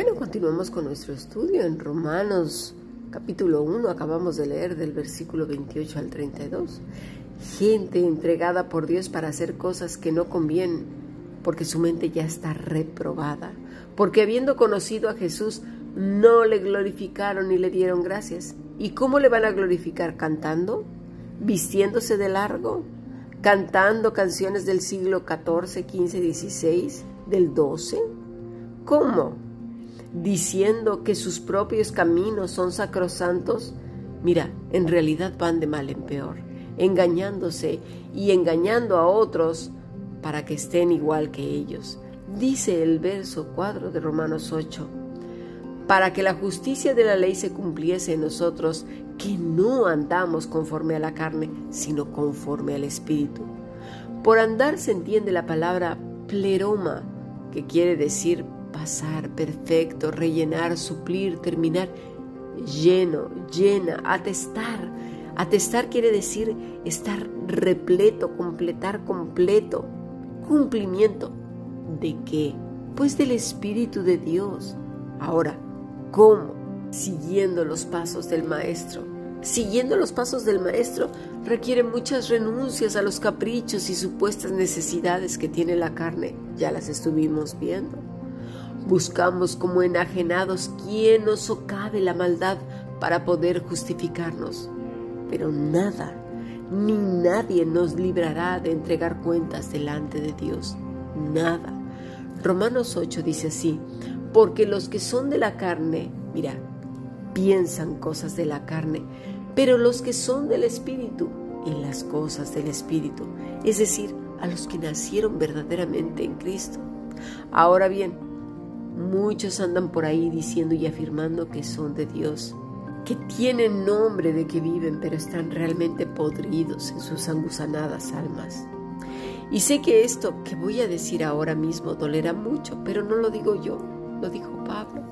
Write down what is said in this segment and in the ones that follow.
Bueno, continuamos con nuestro estudio en Romanos capítulo 1, acabamos de leer del versículo 28 al 32. Gente entregada por Dios para hacer cosas que no convienen, porque su mente ya está reprobada, porque habiendo conocido a Jesús, no le glorificaron ni le dieron gracias. ¿Y cómo le van a glorificar? ¿Cantando? ¿Vistiéndose de largo? ¿Cantando canciones del siglo XIV, XV, XVI, del XII? ¿Cómo? Diciendo que sus propios caminos son sacrosantos, mira, en realidad van de mal en peor, engañándose y engañando a otros para que estén igual que ellos. Dice el verso 4 de Romanos 8, para que la justicia de la ley se cumpliese en nosotros, que no andamos conforme a la carne, sino conforme al Espíritu. Por andar se entiende la palabra pleroma, que quiere decir pasar, perfecto, rellenar, suplir, terminar, lleno, llena, atestar. Atestar quiere decir estar repleto, completar completo, cumplimiento. ¿De qué? Pues del Espíritu de Dios. Ahora, ¿cómo? Siguiendo los pasos del Maestro. Siguiendo los pasos del Maestro requiere muchas renuncias a los caprichos y supuestas necesidades que tiene la carne. Ya las estuvimos viendo. Buscamos como enajenados quién nos socave la maldad para poder justificarnos. Pero nada, ni nadie nos librará de entregar cuentas delante de Dios. Nada. Romanos 8 dice así, porque los que son de la carne, mira, piensan cosas de la carne, pero los que son del Espíritu, en las cosas del Espíritu, es decir, a los que nacieron verdaderamente en Cristo. Ahora bien, Muchos andan por ahí diciendo y afirmando que son de Dios, que tienen nombre de que viven, pero están realmente podridos en sus angusanadas almas. Y sé que esto que voy a decir ahora mismo dolerá mucho, pero no lo digo yo, lo dijo Pablo.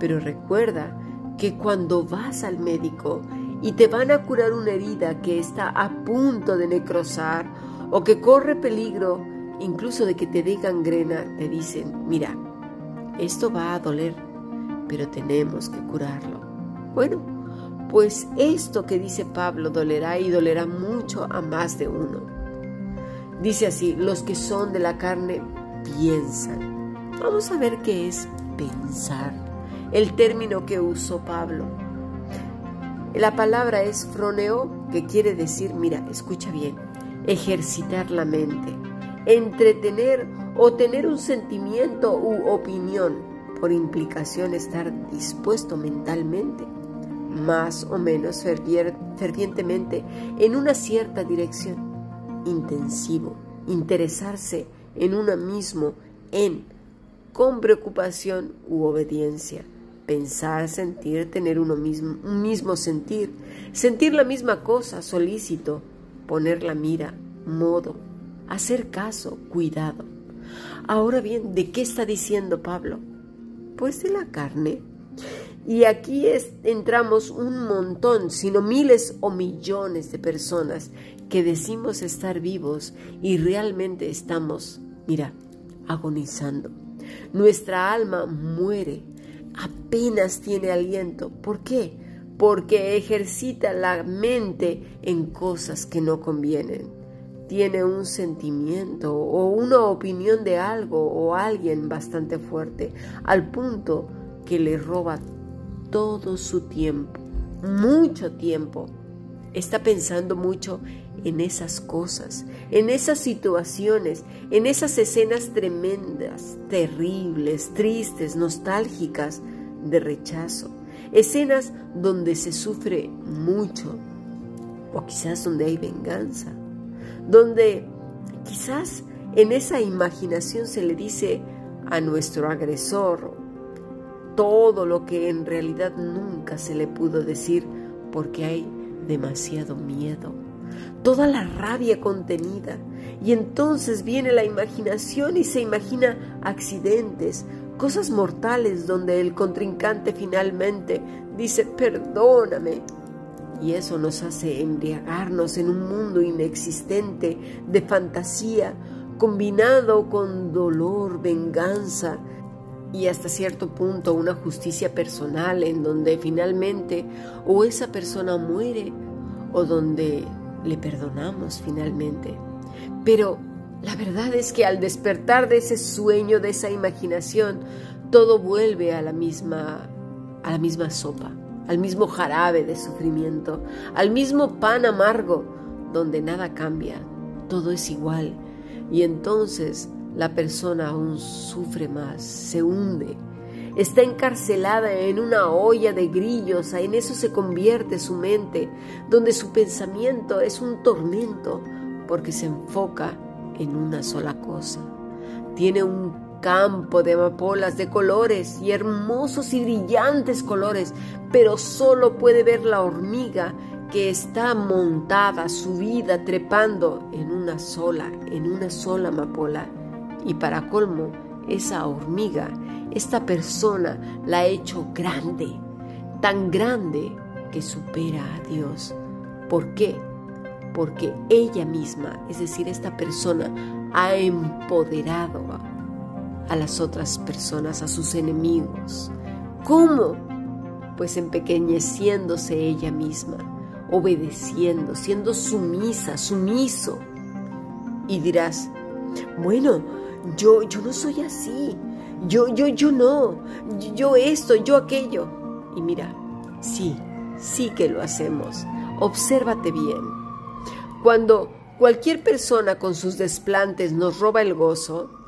Pero recuerda que cuando vas al médico y te van a curar una herida que está a punto de necrosar o que corre peligro incluso de que te dé gangrena, te dicen, mira, esto va a doler, pero tenemos que curarlo. Bueno, pues esto que dice Pablo dolerá y dolerá mucho a más de uno. Dice así, los que son de la carne piensan. Vamos a ver qué es pensar, el término que usó Pablo. La palabra es froneo, que quiere decir, mira, escucha bien, ejercitar la mente, entretener o tener un sentimiento u opinión, por implicación estar dispuesto mentalmente, más o menos fervientemente, en una cierta dirección, intensivo, interesarse en uno mismo, en, con preocupación u obediencia, pensar, sentir, tener uno mismo, un mismo sentir, sentir la misma cosa, solícito, poner la mira, modo, hacer caso, cuidado. Ahora bien, ¿de qué está diciendo Pablo? Pues de la carne. Y aquí entramos un montón, sino miles o millones de personas que decimos estar vivos y realmente estamos, mira, agonizando. Nuestra alma muere, apenas tiene aliento. ¿Por qué? Porque ejercita la mente en cosas que no convienen tiene un sentimiento o una opinión de algo o alguien bastante fuerte, al punto que le roba todo su tiempo, mucho tiempo. Está pensando mucho en esas cosas, en esas situaciones, en esas escenas tremendas, terribles, tristes, nostálgicas, de rechazo, escenas donde se sufre mucho o quizás donde hay venganza donde quizás en esa imaginación se le dice a nuestro agresor todo lo que en realidad nunca se le pudo decir porque hay demasiado miedo, toda la rabia contenida. Y entonces viene la imaginación y se imagina accidentes, cosas mortales donde el contrincante finalmente dice, perdóname, y eso nos hace embriagarnos en un mundo inexistente de fantasía combinado con dolor, venganza, y hasta cierto punto una justicia personal en donde finalmente o esa persona muere o donde le perdonamos finalmente. Pero la verdad es que al despertar de ese sueño, de esa imaginación, todo vuelve a la misma a la misma sopa, al mismo jarabe de sufrimiento, al mismo pan amargo donde nada cambia, todo es igual. Y entonces la persona aún sufre más, se hunde, está encarcelada en una olla de grillos, en eso se convierte su mente, donde su pensamiento es un tormento porque se enfoca en una sola cosa. Tiene un campo de amapolas de colores y hermosos y brillantes colores, pero solo puede ver la hormiga que está montada, subida, trepando en una sola, en una sola amapola. Y para colmo, esa hormiga, esta persona la ha hecho grande, tan grande que supera a Dios. ¿Por qué? Porque ella misma, es decir, esta persona, ha empoderado a las otras personas, a sus enemigos. ¿Cómo? Pues empequeñeciéndose ella misma, obedeciendo, siendo sumisa, sumiso. Y dirás, bueno, yo, yo no soy así, yo, yo, yo no, yo esto, yo aquello. Y mira, sí, sí que lo hacemos. Obsérvate bien. Cuando cualquier persona con sus desplantes nos roba el gozo,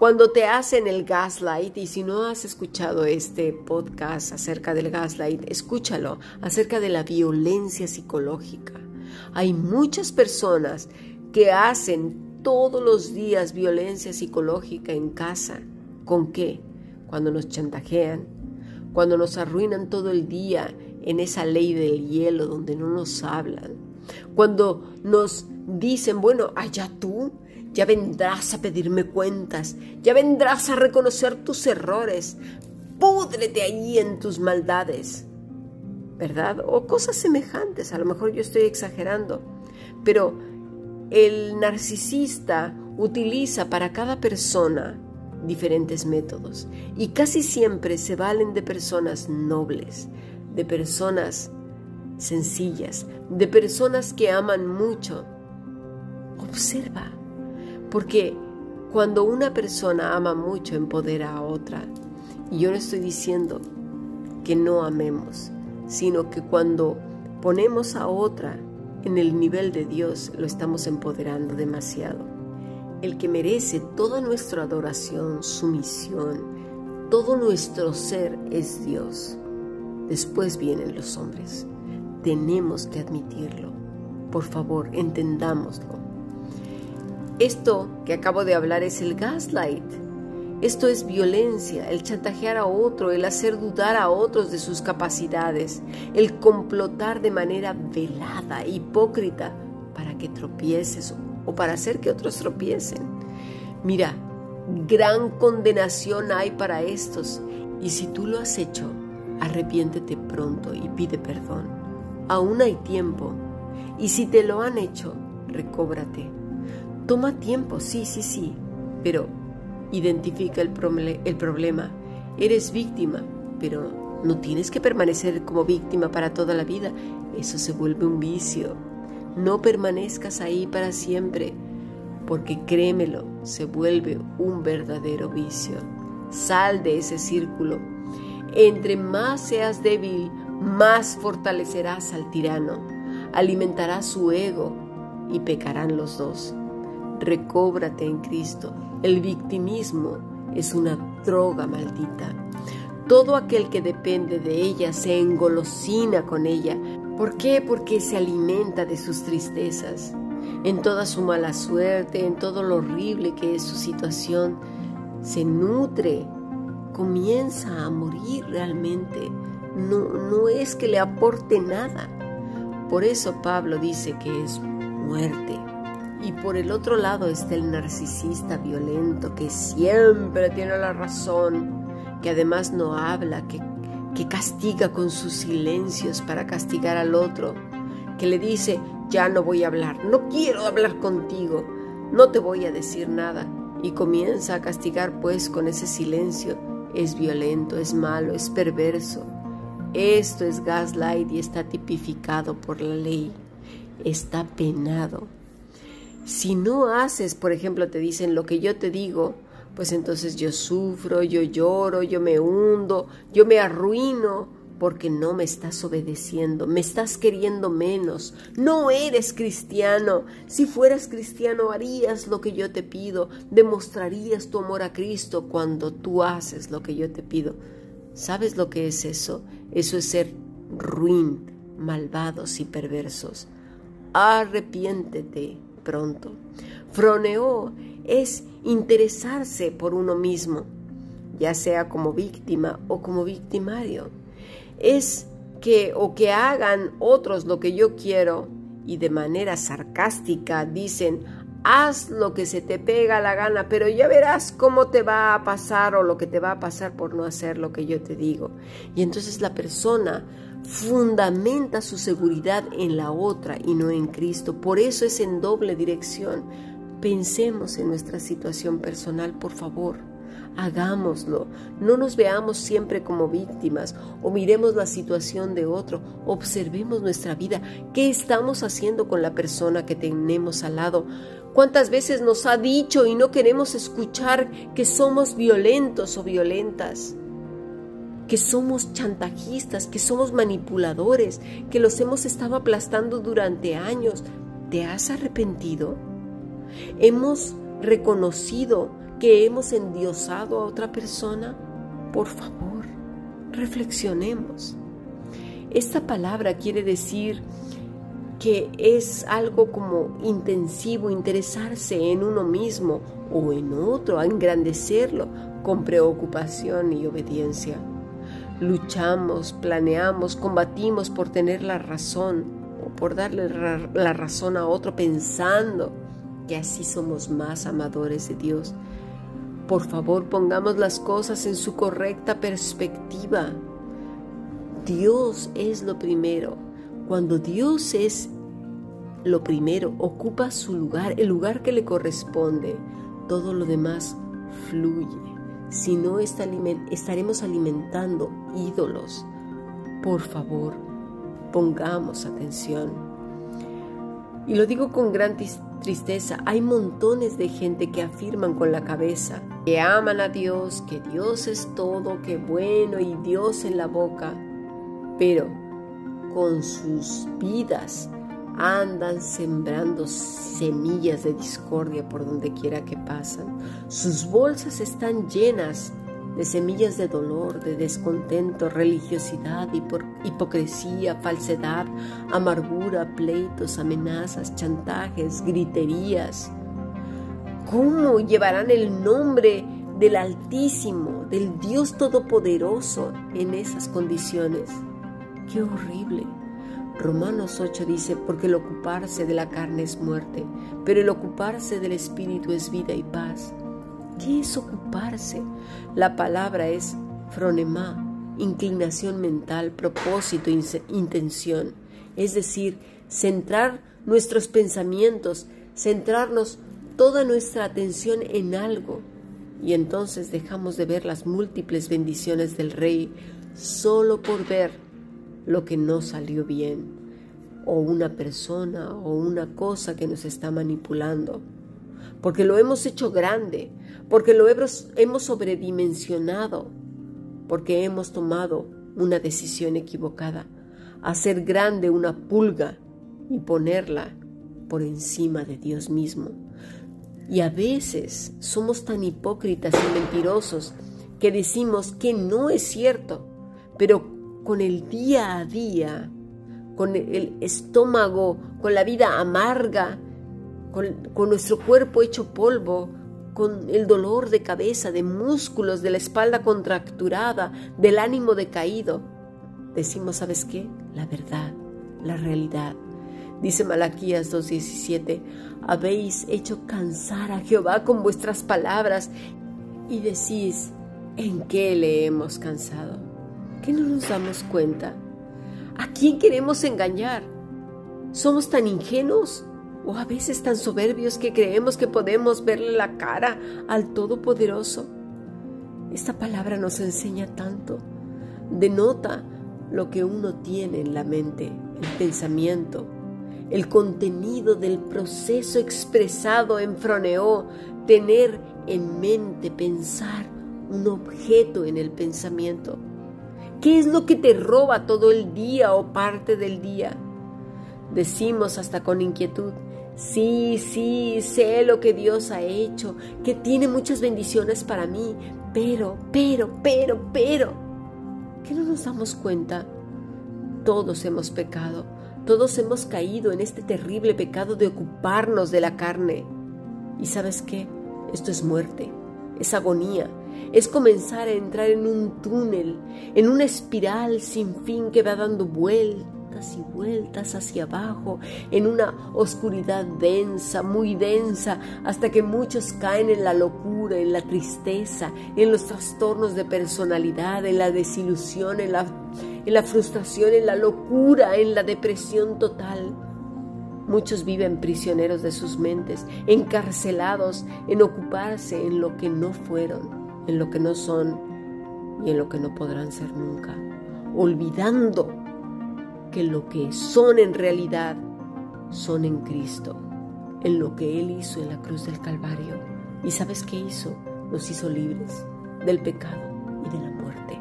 cuando te hacen el gaslight, y si no has escuchado este podcast acerca del gaslight, escúchalo, acerca de la violencia psicológica. Hay muchas personas que hacen todos los días violencia psicológica en casa. ¿Con qué? Cuando nos chantajean, cuando nos arruinan todo el día en esa ley del hielo donde no nos hablan, cuando nos dicen, bueno, allá tú, ya vendrás a pedirme cuentas, ya vendrás a reconocer tus errores, púdrete allí en tus maldades, ¿verdad? O cosas semejantes, a lo mejor yo estoy exagerando, pero el narcisista utiliza para cada persona diferentes métodos y casi siempre se valen de personas nobles, de personas sencillas, de personas que aman mucho. Observa, porque cuando una persona ama mucho empodera a otra. Y yo no estoy diciendo que no amemos, sino que cuando ponemos a otra en el nivel de Dios lo estamos empoderando demasiado. El que merece toda nuestra adoración, sumisión, todo nuestro ser es Dios. Después vienen los hombres. Tenemos que admitirlo. Por favor, entendámoslo. Esto que acabo de hablar es el gaslight esto es violencia, el chantajear a otro, el hacer dudar a otros de sus capacidades, el complotar de manera velada, hipócrita, para que tropieces o para hacer que otros tropiecen. Mira, gran condenación hay para estos y si tú lo has hecho, arrepiéntete pronto y pide perdón. Aún hay tiempo y si te lo han hecho, recóbrate. Toma tiempo, sí, sí, sí, pero Identifica el, problema. Eres víctima, pero no tienes que permanecer como víctima para toda la vida. Eso se vuelve un vicio. No permanezcas ahí para siempre, porque créemelo, se vuelve un verdadero vicio. Sal de ese círculo. Entre más seas débil, más fortalecerás al tirano, alimentarás su ego y pecarán los dos. Recóbrate en Cristo el victimismo es una droga maldita. Todo aquel que depende de ella se engolosina con ella. ¿Por qué? Porque se alimenta de sus tristezas, en toda su mala suerte, en todo lo horrible que es su situación. Se nutre, comienza a morir realmente. No, no es que le aporte nada. Por eso Pablo dice que es muerte. Y por el otro lado está el narcisista violento que siempre tiene la razón, que además no habla, que, que castiga con sus silencios para castigar al otro, que le dice, ya no voy a hablar, no quiero hablar contigo, no te voy a decir nada. Y comienza a castigar pues con ese silencio es violento, es malo, es perverso. Esto es gaslight y está tipificado por la ley. Está penado. Si no haces, por ejemplo, te dicen lo que yo te digo, pues entonces yo sufro, yo lloro, yo me hundo, yo me arruino porque no me estás obedeciendo, me estás queriendo menos, no eres cristiano. Si fueras cristiano harías lo que yo te pido, demostrarías tu amor a Cristo cuando tú haces lo que yo te pido. ¿Sabes lo que es eso? Eso es ser ruin, malvados y perversos. Arrepiéntete pronto. Froneo es interesarse por uno mismo, ya sea como víctima o como victimario es que o que hagan otros lo que yo quiero y de manera sarcástica dicen, haz lo que se te pega la gana, pero ya verás cómo te va a pasar o lo que te va a pasar por no hacer lo que yo te digo. Y entonces la persona fundamenta su seguridad en la otra y no en Cristo. Por eso es en doble dirección. Pensemos en nuestra situación personal, por favor hagámoslo. No nos veamos siempre como víctimas o miremos la situación de otro. Observemos nuestra vida. ¿Qué estamos haciendo con la persona que tenemos al lado? ¿Cuántas veces nos ha dicho y no queremos escuchar que somos violentos o violentas? Que somos chantajistas, que somos manipuladores, que los hemos estado aplastando durante años. ¿Te has arrepentido? Hemos reconocido que hemos endiosado a otra persona? Por favor, reflexionemos. Esta palabra quiere decir que es algo como intensivo, interesarse en uno mismo o en otro, engrandecerlo con preocupación y obediencia. Luchamos, planeamos, combatimos por tener la razón o por darle la razón a otro pensando que así somos más amadores de Dios por favor, pongamos las cosas en su correcta perspectiva. Dios es lo primero. Cuando Dios es lo primero, ocupa su lugar, el lugar que le corresponde, todo lo demás fluye. Si no, estaremos alimentando ídolos. Por favor, pongamos atención. Y lo digo con gran tristeza. Hay montones de gente que afirman con la cabeza que aman a Dios, que Dios es todo, que bueno y Dios en la boca, pero con sus vidas andan sembrando semillas de discordia por donde quiera que pasan. Sus bolsas están llenas de semillas de dolor, de descontento, religiosidad, hipocresía, falsedad, amargura, pleitos, amenazas, chantajes, griterías. ¿Cómo llevarán el nombre del Altísimo, del Dios Todopoderoso en esas condiciones? ¡Qué horrible! Romanos 8 dice, porque el ocuparse de la carne es muerte, pero el ocuparse del Espíritu es vida y paz. ¿Qué es ocuparse? La palabra es fronema, inclinación mental, propósito, intención. Es decir, centrar nuestros pensamientos, centrarnos toda nuestra atención en algo. Y entonces dejamos de ver las múltiples bendiciones del Rey solo por ver lo que no salió bien, o una persona o una cosa que nos está manipulando porque lo hemos hecho grande, porque lo hemos sobredimensionado, porque hemos tomado una decisión equivocada, hacer grande una pulga y ponerla por encima de Dios mismo. Y a veces somos tan hipócritas y mentirosos que decimos que no es cierto, pero con el día a día, con el estómago, con la vida amarga, con, nuestro cuerpo hecho polvo, con el dolor de cabeza, de músculos, de la espalda contracturada, del ánimo decaído. Decimos, ¿sabes qué? La verdad, la realidad. Dice Malaquías 2.17, habéis hecho cansar a Jehová con vuestras palabras y decís, ¿en qué le hemos cansado? ¿Que no nos damos cuenta? ¿A quién queremos engañar? ¿Somos tan ingenuos? o a veces tan soberbios que creemos que podemos verle la cara al Todopoderoso. Esta palabra nos enseña tanto. Denota lo que uno tiene en la mente, el pensamiento, el contenido del proceso expresado en froneo, tener en mente, pensar un objeto en el pensamiento. ¿Qué es lo que te roba todo el día o parte del día? Decimos hasta con inquietud, sí, sí, sé lo que Dios ha hecho, que tiene muchas bendiciones para mí, pero, pero, pero, pero, ¿qué no nos damos cuenta? Todos hemos pecado, todos hemos caído en este terrible pecado de ocuparnos de la carne. ¿Y sabes qué? Esto es muerte, es agonía, es comenzar a entrar en un túnel, en una espiral sin fin que va dando vueltas y vueltas hacia abajo, en una oscuridad densa, muy densa, hasta que muchos caen en la locura, en la tristeza, en los trastornos de personalidad, en la desilusión, en la, en la frustración, en la locura, en la depresión total. Muchos viven prisioneros de sus mentes, encarcelados en ocuparse en lo que no fueron, en lo que no son y en lo que no podrán ser nunca, olvidando que lo que son en realidad son en Cristo, en lo que Él hizo en la cruz del Calvario. ¿Y sabes qué hizo? Nos hizo libres del pecado y de la muerte.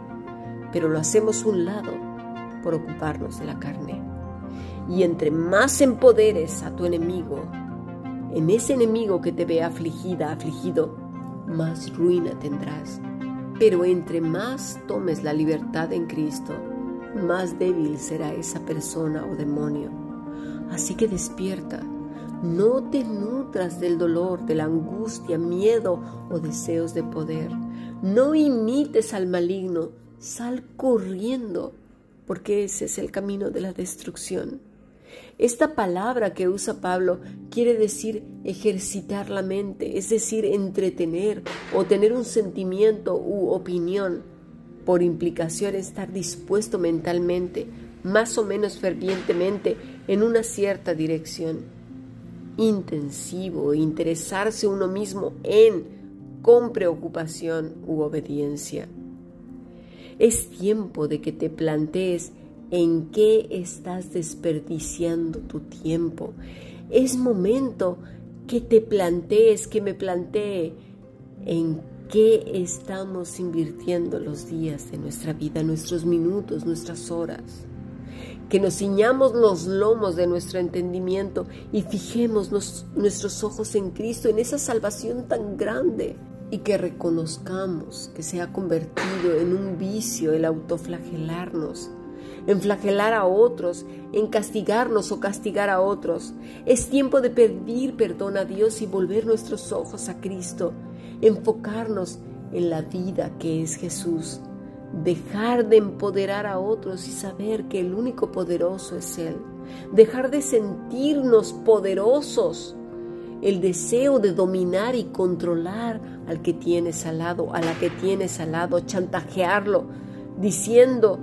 Pero lo hacemos un lado por ocuparnos de la carne. Y entre más empoderes a tu enemigo, en ese enemigo que te ve afligida, afligido, más ruina tendrás. Pero entre más tomes la libertad en Cristo, más débil será esa persona o demonio. Así que despierta. No te nutras del dolor, de la angustia, miedo o deseos de poder. No imites al maligno. Sal corriendo, porque ese es el camino de la destrucción. Esta palabra que usa Pablo quiere decir ejercitar la mente, es decir, entretener o tener un sentimiento u opinión. Por implicación, estar dispuesto mentalmente, más o menos fervientemente, en una cierta dirección. Intensivo, interesarse uno mismo en, con preocupación u obediencia. Es tiempo de que te plantees en qué estás desperdiciando tu tiempo. Es momento que te plantees, que me plantee en qué estamos invirtiendo los días de nuestra vida, nuestros minutos, nuestras horas. Que nos ciñamos los lomos de nuestro entendimiento y fijemos nuestros ojos en Cristo, en esa salvación tan grande y que reconozcamos que se ha convertido en un vicio el autoflagelarnos en flagelar a otros, en castigarnos o castigar a otros. Es tiempo de pedir perdón a Dios y volver nuestros ojos a Cristo, enfocarnos en la vida que es Jesús, dejar de empoderar a otros y saber que el único poderoso es Él, dejar de sentirnos poderosos, el deseo de dominar y controlar al que tienes al lado, a la que tienes al lado, chantajearlo, diciendo,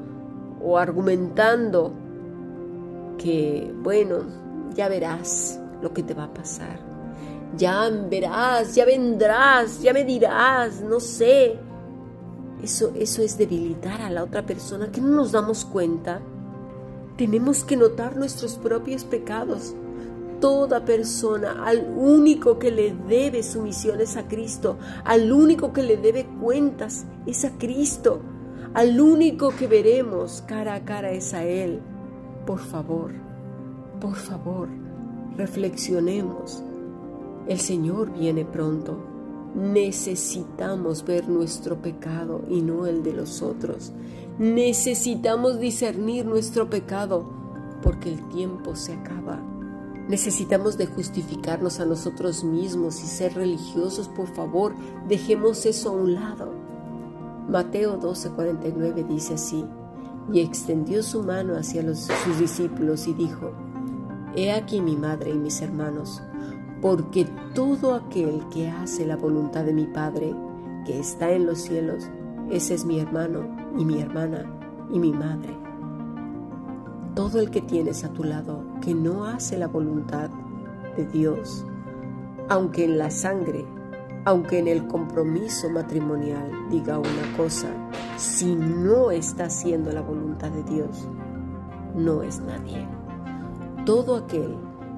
o argumentando que, bueno, ya verás lo que te va a pasar. Ya verás, ya vendrás, ya me dirás, no sé. Eso, eso es debilitar a la otra persona, que no nos damos cuenta. Tenemos que notar nuestros propios pecados. Toda persona, al único que le debe sumisiones a Cristo, al único que le debe cuentas, es a Cristo. Al único que veremos cara a cara es a Él. Por favor, por favor, reflexionemos. El Señor viene pronto. Necesitamos ver nuestro pecado y no el de los otros. Necesitamos discernir nuestro pecado porque el tiempo se acaba. Necesitamos de justificarnos a nosotros mismos y ser religiosos. Por favor, dejemos eso a un lado. Mateo 12:49 dice así, y extendió su mano hacia sus discípulos y dijo, He aquí mi madre y mis hermanos, porque todo aquel que hace la voluntad de mi Padre, que está en los cielos, ese es mi hermano y mi hermana y mi madre. Todo el que tienes a tu lado que no hace la voluntad de Dios, aunque en la sangre aunque en el compromiso matrimonial diga una cosa, si no está haciendo la voluntad de Dios, no es nadie. Todo aquel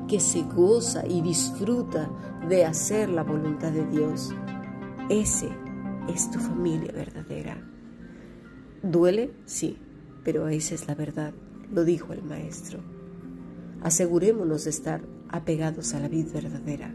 que se goza y disfruta de hacer la voluntad de Dios, ese es tu familia verdadera. ¿Duele? Sí, pero esa es la verdad, lo dijo el Maestro. Asegurémonos de estar apegados a la vida verdadera.